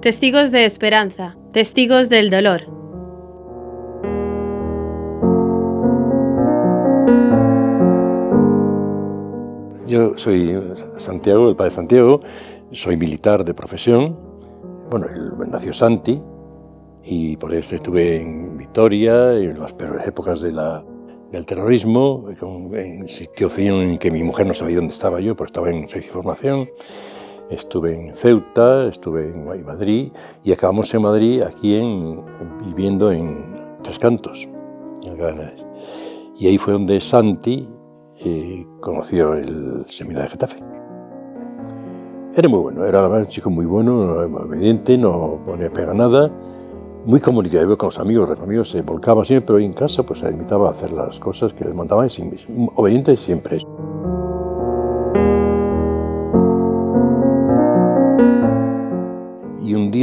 Testigos de esperanza, testigos del dolor. Yo soy Santiago, el padre Santiago, soy militar de profesión. Bueno, nació Santi y por eso estuve en Vitoria en las peores épocas de la, del terrorismo, en situación en que mi mujer no sabía dónde estaba yo, porque estaba en de formación. Estuve en Ceuta, estuve en Madrid y acabamos en Madrid aquí en, viviendo en Tres Cantos. Y ahí fue donde Santi eh, conoció el seminario de Getafe. Era muy bueno, era un chico muy bueno, obediente, no ponía pega nada muy comunicativo con los amigos, los amigos se volcaba siempre, pero en casa pues se invitaba a hacer las cosas que les mandaban, obediente siempre.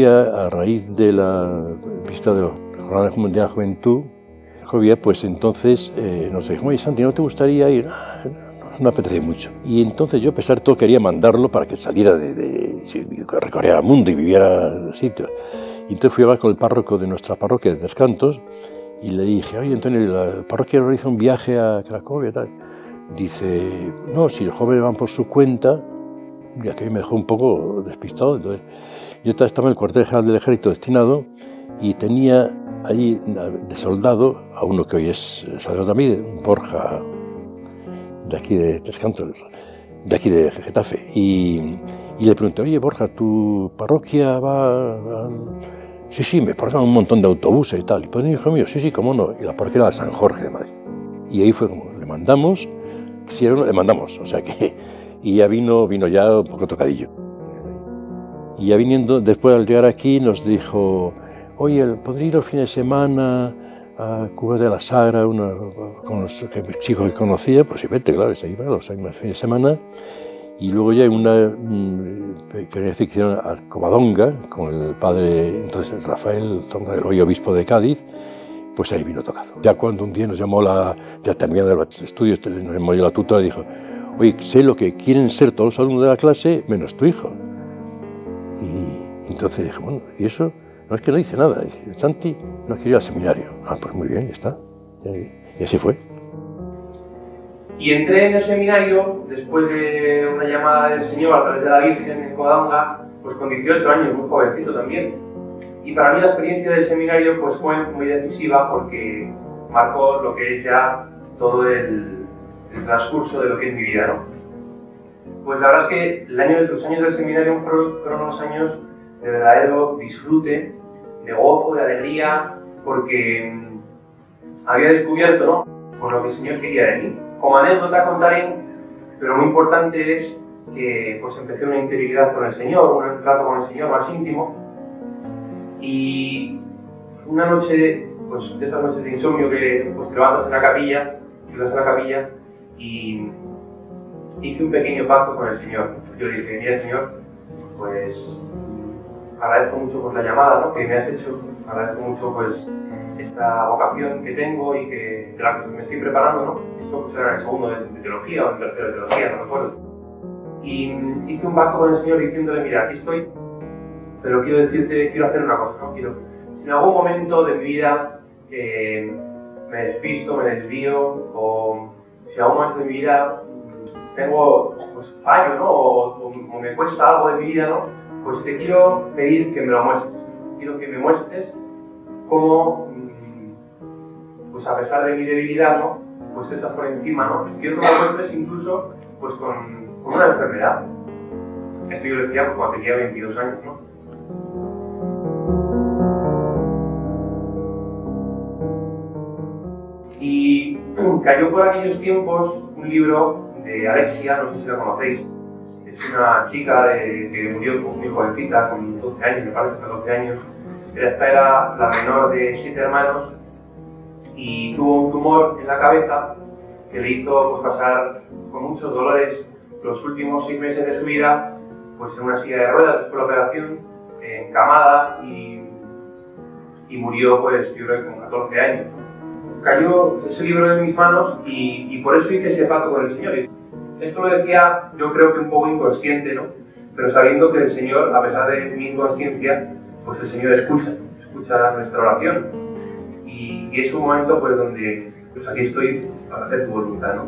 A raíz de la visita de la Jornada Mundial de la Juventud, pues entonces eh, nos dijo, oye Santi, ¿no te gustaría ir? Ah, no, me apetece mucho. Y entonces yo, a pesar de todo, quería mandarlo para que saliera de, de, recorriera el mundo y viviera sitios. Y entonces fui a hablar con el párroco de nuestra parroquia de Descantos y le dije, oye Antonio, la parroquia realiza un viaje a Cracovia y tal. Dice, no, si los jóvenes van por su cuenta, ya que me dejó un poco despistado. Entonces, yo estaba en el cuartel general del ejército destinado y tenía allí de soldado a uno que hoy es sacerdote también, Borja, de aquí de Descantos, de aquí de Getafe. Y, y le pregunté, oye Borja, ¿tu parroquia va a Sí, sí, me pagan un montón de autobuses y tal. Y pues hijo mío, sí, sí, cómo no. Y la parroquia era de San Jorge de Madrid. Y ahí fue como, le mandamos, le mandamos, o sea que, y ya vino, vino ya un poco tocadillo. Y ya viniendo, después al llegar aquí nos dijo, oye, ¿podría ir el fin de semana a Cuba de la Sagra con los chicos que conocía? Pues sí, vete, claro, se iba los fines de semana y luego ya en una pequeña ficción a Covadonga, con el padre, entonces Rafael el hoy obispo de Cádiz, pues ahí vino tocado. Ya cuando un día nos llamó la, ya terminando los estudios, nos llamó la tutora y dijo, oye, sé lo que quieren ser todos los alumnos de la clase, menos tu hijo. Entonces dije, bueno, ¿y eso? No es que no dice nada. Dice, Santi no quiere ir al seminario. Ah, pues muy bien, ya está. Y así fue. Y entré en el seminario después de una llamada del Señor a través de la Virgen en Codanga, pues con 18 años, muy jovencito también. Y para mí la experiencia del seminario pues fue muy decisiva porque marcó lo que es ya todo el, transcurso de lo que es mi vida, ¿no? Pues la verdad es que el año, los años del seminario fueron unos años de verdadero disfrute, de gozo, de alegría, porque mm, había descubierto. Por lo que el Señor quería de mí como anécdota contaré, pero muy importante es que pues empecé una integridad con el Señor, un trato con el Señor más íntimo. Y una noche, pues de esas noches de insomnio que pues, te levantas en la capilla, te vas a la capilla y hice un pequeño pacto con el Señor. Yo dije, mira Señor, pues agradezco mucho por la llamada ¿no? que me has hecho, agradezco mucho pues esta vocación que tengo y que, de la que me estoy preparando, ¿no? esto era el segundo de, teología o el tercero de teología, no me acuerdo. Y hice un pacto con el Señor diciéndole, mira, aquí estoy, pero quiero decirte, quiero hacer una cosa, ¿no? Quiero, si en algún momento de mi vida eh, me despisto, me desvío, o si en algún momento de mi vida tengo pues, fallo, ¿no? O, o, me cuesta algo de mi vida, ¿no? Pues te quiero pedir que me lo muestres. Quiero que me muestres cómo, mm, pues a pesar de mi debilidad, ¿no? pues estás por encima, ¿no? Quiero que me muestres incluso pues con, una enfermedad. Esto yo lo decía cuando tenía 22 años, ¿no? Y cayó por aquellos tiempos un libro de Alexia, no sé si la conocéis. Es una chica de, que murió muy jovencita, con 12 años, me parece, hasta 12 años. Esta era la menor de siete hermanos y tuvo un tumor en la cabeza que le hizo pues, pasar con muchos dolores los últimos seis meses de su vida pues en una silla de ruedas después de la operación, encamada y, y murió pues yo creo que con 14 años. Cayó ese libro en mis manos y, y por eso hice ese pacto con el Señor. Esto lo decía yo creo que un poco inconsciente, ¿no? Pero sabiendo que el Señor, a pesar de mi inconsciencia, pues el Señor escucha, escucha nuestra oración. Y, es un momento pues donde, pues aquí estoy para hacer tu voluntad, ¿no?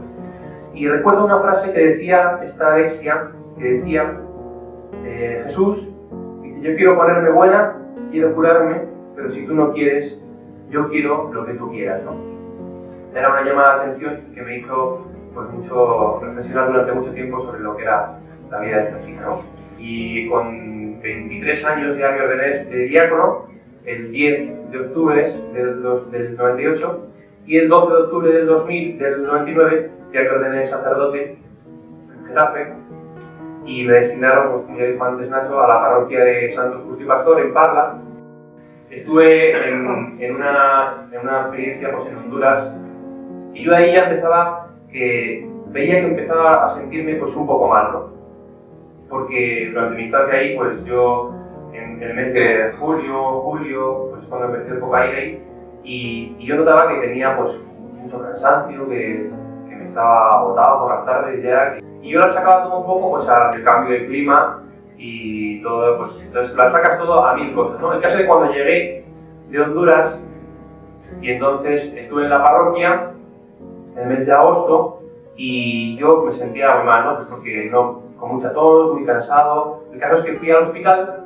Y recuerdo una frase que decía esta Alexia, que decía, eh, Jesús, yo quiero ponerme buena, quiero curarme, pero si tú no quieres, yo quiero lo que tú quieras, ¿no? Era una llamada de atención que me hizo pues mucho reflexionar durante mucho tiempo sobre lo que era la vida de esta chica, ¿no? Y con 23 años ya me ordené de diácono, el 10 de octubre del, del 98, y el 12 de octubre del 2000, del 99, ya me ordené sacerdote en Getafe, y me destinaron, pues, como ya dijo antes Nacho, a la parroquia de Santos y Pastor en Parla. Estuve en, en, una, en una experiencia pues, en Honduras y yo ahí ya empezaba que veía que empezaba a sentirme pues un poco mal, ¿no? Porque durante mi estancia ahí, pues yo en el mes de julio, julio, pues cuando empecé el cocaína ahí, y, y, yo notaba que tenía pues mucho cansancio, que, que me estaba agotado por las tardes ya, y yo lo sacaba todo un poco pues al cambio de clima y todo, pues entonces lo sacas todo a mil cosas, ¿no? El caso de cuando llegué de Honduras y entonces estuve en la parroquia en el mes de agosto y yo me sentía muy mal, ¿no? Pues porque no, con mucha tos, muy cansado. El caso es que fui al hospital,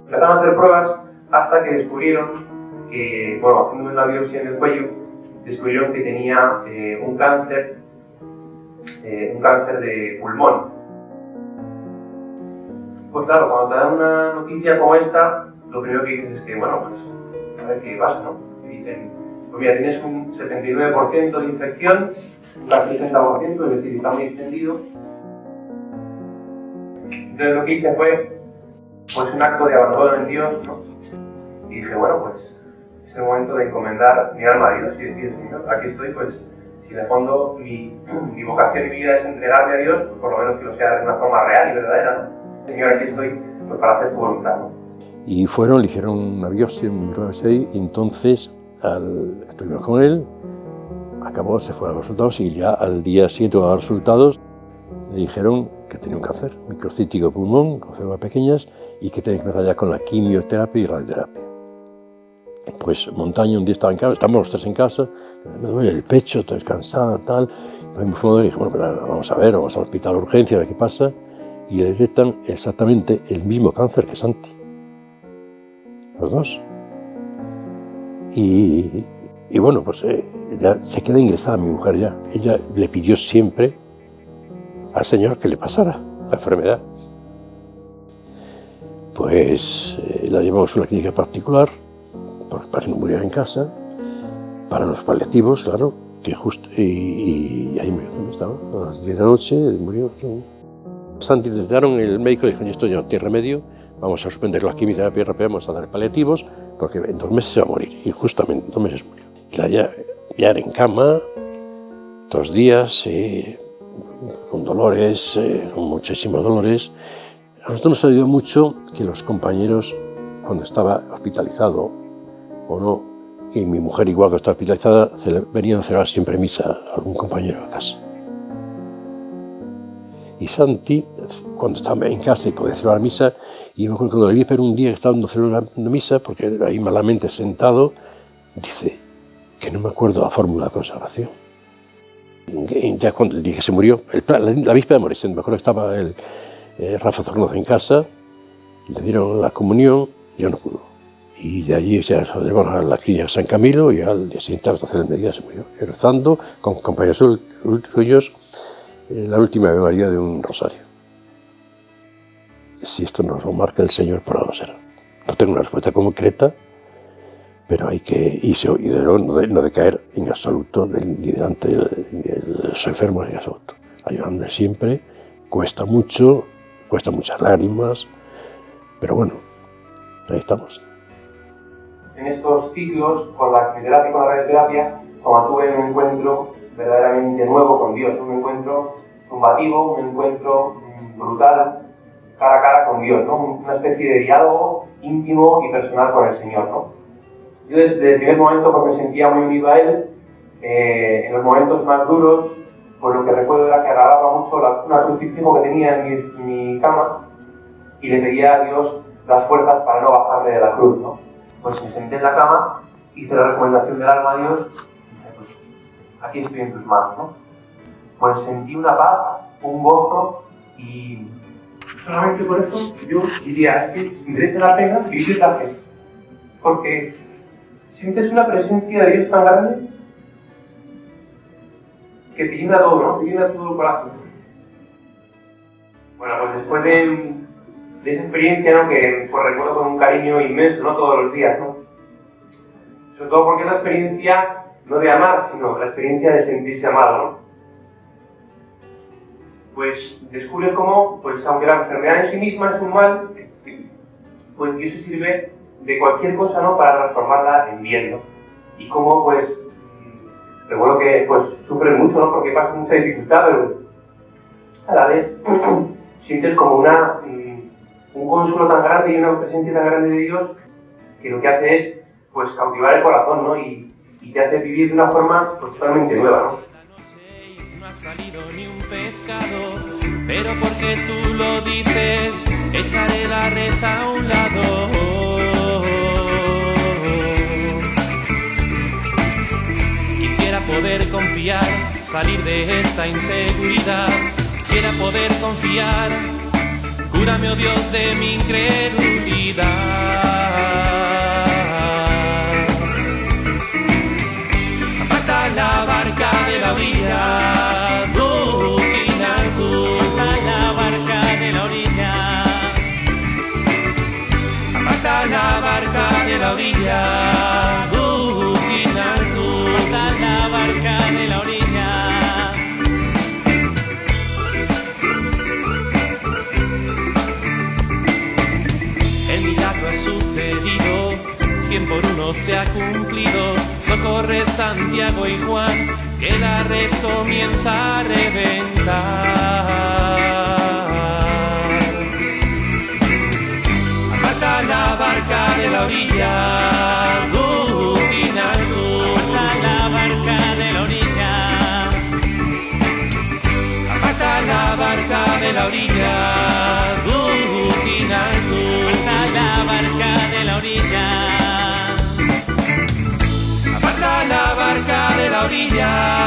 empezaron a hacer pruebas hasta que descubrieron que, bueno, haciéndome una biopsia en el cuello, descubrieron que tenía eh, un cáncer, eh, un cáncer de pulmón. Pues claro, cuando te dan una noticia como esta, lo primero que dices es que, bueno, pues a ver qué pasa, ¿no? Pues tienes un 79% de infección, casi 60%, es decir, está muy extendido. Entonces lo que hice fue pues un acto de abandono en Dios, ¿no? Y dije, bueno, pues es el momento de encomendar mi alma a Dios y decir, Señor, aquí estoy, pues si de fondo mi, mi vocación y mi vida es entregarme a Dios, pues por lo menos que lo sea de una forma real y verdadera, ¿no? Señor, aquí estoy pues, para hacer tu voluntad, ¿no? Y fueron, le hicieron una biopsia en y entonces estuvimos con él, acabó, se fue a los resultados y ya al día siguiente a los resultados le dijeron que tenía un cáncer microcítico pulmón, con células pequeñas y que tenía que empezar ya con la quimioterapia y radioterapia. Pues Montaña un día estaba en casa, estamos los tres en casa, me duele el pecho, estoy cansada, tal. Y dije, bueno, vamos a ver, vamos al hospital de urgencia, a ver qué pasa. Y le detectan exactamente el mismo cáncer que Santi. Los dos. Y, bueno, pues eh, ya se queda ingresada mi mujer ya. Ella le pidió siempre al Señor que le pasara la enfermedad. Pues eh, la llevamos a una clínica particular para que no muriera en casa, para los paliativos, claro, que justo, y, ahí murió, ¿dónde estaba? A las 10 de la noche murió. Santi intentaron, el médico dijo, esto ya no tiene remedio, vamos a suspender la quimioterapia vamos a dar paliativos, porque en dos meses se va a morir. Y justamente en dos meses murió. Y la ya en cama, dos días, eh, con dolores, eh, con muchísimos dolores. A nosotros nos ayudó mucho que los compañeros, cuando estaba hospitalizado o no, y mi mujer igual que estaba hospitalizada, venían a celebrar siempre misa a algún compañero a casa. Y Santi, cuando estaba en casa y podía celebrar misa, y me acuerdo cuando le vi pero un día que estaba celebrando misa, porque ahí malamente sentado, dice que no me acuerdo la fórmula de consagración. Ya cuando el día que se murió, la, víspera de morirse, me acuerdo que estaba el, eh, Rafa Zornoza en casa, le dieron la comunión, y yo no pudo. Y de allí se llevaron a la clínica San Camilo y al día siguiente a las 12 del mediodía se murió, rezando con compañeros suyos la última Ave de un rosario si esto nos lo marca el Señor, por algo será. No tengo una respuesta concreta, pero hay que, y, y de no, de, no decaer en absoluto ni delante de, los enfermos en absoluto. Ayudando siempre, cuesta mucho, cuesta muchas lágrimas, pero bueno, ahí estamos. En estos ciclos, con la quimioterapia y con la radioterapia, como tuve un encuentro verdaderamente nuevo con Dios, un encuentro combativo, un encuentro brutal, cara a cara con Dios, ¿no? Una especie de diálogo íntimo y personal con el Señor, ¿no? Yo desde el primer momento pues, me sentía muy unido a Él, eh, en los momentos más duros, pues lo que recuerdo era que agarraba mucho la, una crucifijo que tenía en mi, cama y le pedía a Dios las fuerzas para no bajarme de la cruz, ¿no? Pues me senté en la cama, hice la recomendación del alma a Dios aquí estoy en tus manos, ¿no? Pues sentí una paz, un gozo y solamente por eso yo diría, que merece la pena vivir la fe. Porque sientes una presencia de Dios tan grande que te llena todo, ¿no? Te llena todo el corazón. Bueno, pues después de, de esa experiencia, ¿no? Que pues, recuerdo con un cariño inmenso, ¿no? Todos los días, ¿no? Sobre todo porque es la experiencia no de amar, sino la experiencia de sentirse amado, ¿no? Pues descubres cómo, pues aunque la enfermedad en sí misma es un mal, pues Dios se sirve de cualquier cosa, ¿no? Para transformarla en bien, ¿no? Y cómo, pues, recuerdo que, pues, sufres mucho, ¿no? Porque pasa mucha dificultad, pero a la vez sientes como una, un consuelo tan grande y una presencia tan grande de Dios que lo que hace es, pues, cautivar el corazón, ¿no? Y, y te hace vivir de una forma pues, totalmente nueva, ¿no? No ha salido ni un pescado, pero porque tú lo dices, echaré la red a un lado. Quisiera poder confiar, salir de esta inseguridad. Quisiera poder confiar, cúrame, oh Dios, de mi incredulidad. La barca de la orilla, Burkina Aparta la barca de la orilla. Aparta la barca de la orilla, la barca de la orilla. El milagro ha sucedido, cien por uno se ha cumplido. Socorred Santiago y Juan, que la red comienza a reventar. Aparta la barca de la orilla, orilla.